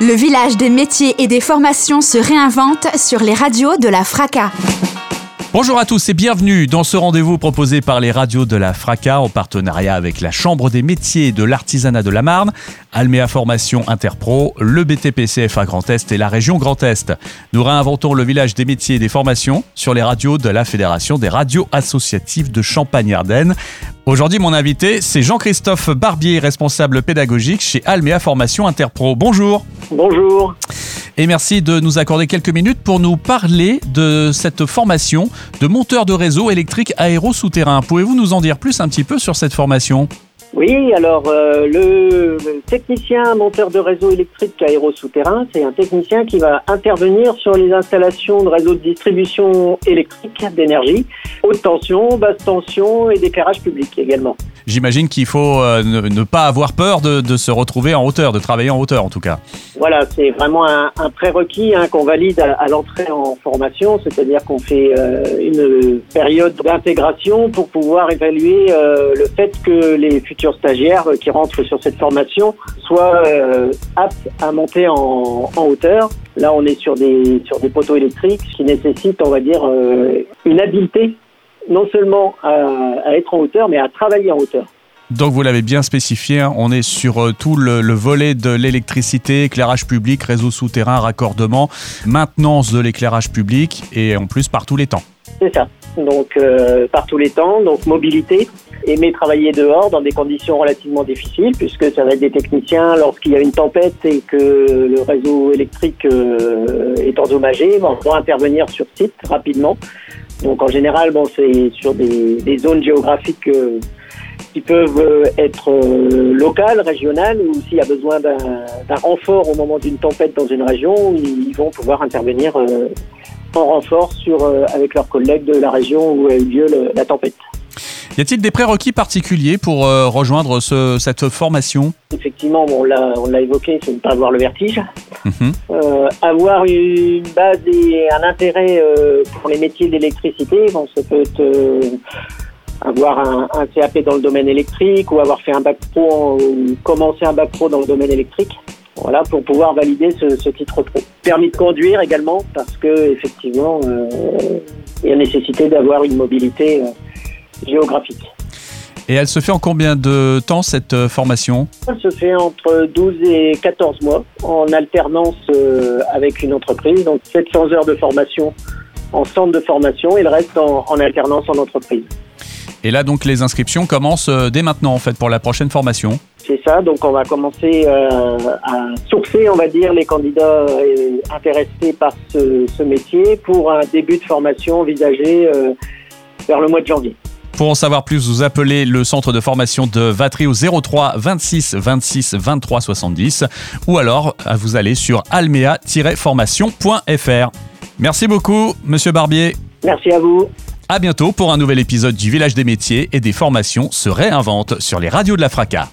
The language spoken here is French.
Le village des métiers et des formations se réinvente sur les radios de la FRACA. Bonjour à tous et bienvenue dans ce rendez-vous proposé par les radios de la FRACA en partenariat avec la Chambre des métiers de l'artisanat de la Marne, Alméa Formation Interpro, le BTPCFA Grand Est et la région Grand Est. Nous réinventons le village des métiers et des formations sur les radios de la Fédération des radios associatives de Champagne-Ardenne. Aujourd'hui, mon invité, c'est Jean-Christophe Barbier, responsable pédagogique chez Alméa Formation Interpro. Bonjour. Bonjour. Et merci de nous accorder quelques minutes pour nous parler de cette formation de monteur de réseau électrique aéro-souterrain. Pouvez-vous nous en dire plus un petit peu sur cette formation? Oui, alors euh, le technicien monteur de réseau électrique aéro-souterrain, c'est un technicien qui va intervenir sur les installations de réseaux de distribution électrique d'énergie, haute tension, basse tension et d'éclairage public également. J'imagine qu'il faut euh, ne, pas avoir peur de, se retrouver en hauteur, de travailler en hauteur en tout cas. Voilà, c'est vraiment un, prérequis hein, qu'on valide à, l'entrée en formation, c'est-à-dire qu'on fait euh, une période d'intégration pour pouvoir évaluer le fait que les futurs stagiaires qui rentrent sur cette formation soient euh, aptes à monter en, hauteur. Là, on est sur des, sur des poteaux électriques, ce qui nécessite, on va dire, euh, une habileté non seulement à, être en hauteur, mais à travailler en hauteur. Donc vous l'avez bien spécifié, hein, on est sur euh, tout le, volet de l'électricité, éclairage public, réseau souterrain, raccordement, maintenance de l'éclairage public et en plus par tous les temps. C'est ça. Donc par tous les temps, donc mobilité, aimer travailler dehors dans des conditions relativement difficiles, puisque ça va être des techniciens lorsqu'il y a une tempête et que le réseau électrique euh, est endommagé, vont intervenir sur site rapidement. Donc en général, bon, c'est sur des, zones géographiques euh, qui peuvent euh, être locales, régionales, ou s'il y a besoin d'un renfort au moment d'une tempête dans une région, ils vont pouvoir intervenir en renfort sur, avec leurs collègues de la région où a eu lieu la tempête. Y a-t-il des prérequis particuliers pour euh, rejoindre cette formation? Effectivement, on l'a évoqué, c'est ne pas avoir le vertige. Mhm. Euh, avoir une base et un intérêt euh, pour les métiers d'électricité, bon, ça peut être avoir un, CAP dans le domaine électrique ou avoir fait un bac pro ou commencer un bac pro dans le domaine électrique. Voilà, pour pouvoir valider ce, titre pro. Permis de conduire également, parce que effectivement, il y a nécessité d'avoir une mobilité géographique. Et elle se fait en combien de temps cette euh, formation? Elle se fait entre 12 et 14 mois en alternance euh, avec une entreprise, donc 700 heures de formation en centre de formation et le reste en, alternance en entreprise. Et là donc les inscriptions commencent euh, dès maintenant en fait pour la prochaine formation C'est ça, donc on va commencer à sourcer on va dire les candidats intéressés par ce, ce, métier pour un début de formation envisagé vers le mois de janvier. Pour en savoir plus, vous appelez le centre de formation de Vatry au 03 26 26 23 70 ou alors vous allez sur almea-formation.fr. Merci beaucoup, monsieur Barbier. Merci à vous. À bientôt pour un nouvel épisode du Village des métiers et des formations se réinvente sur les radios de la Fracas.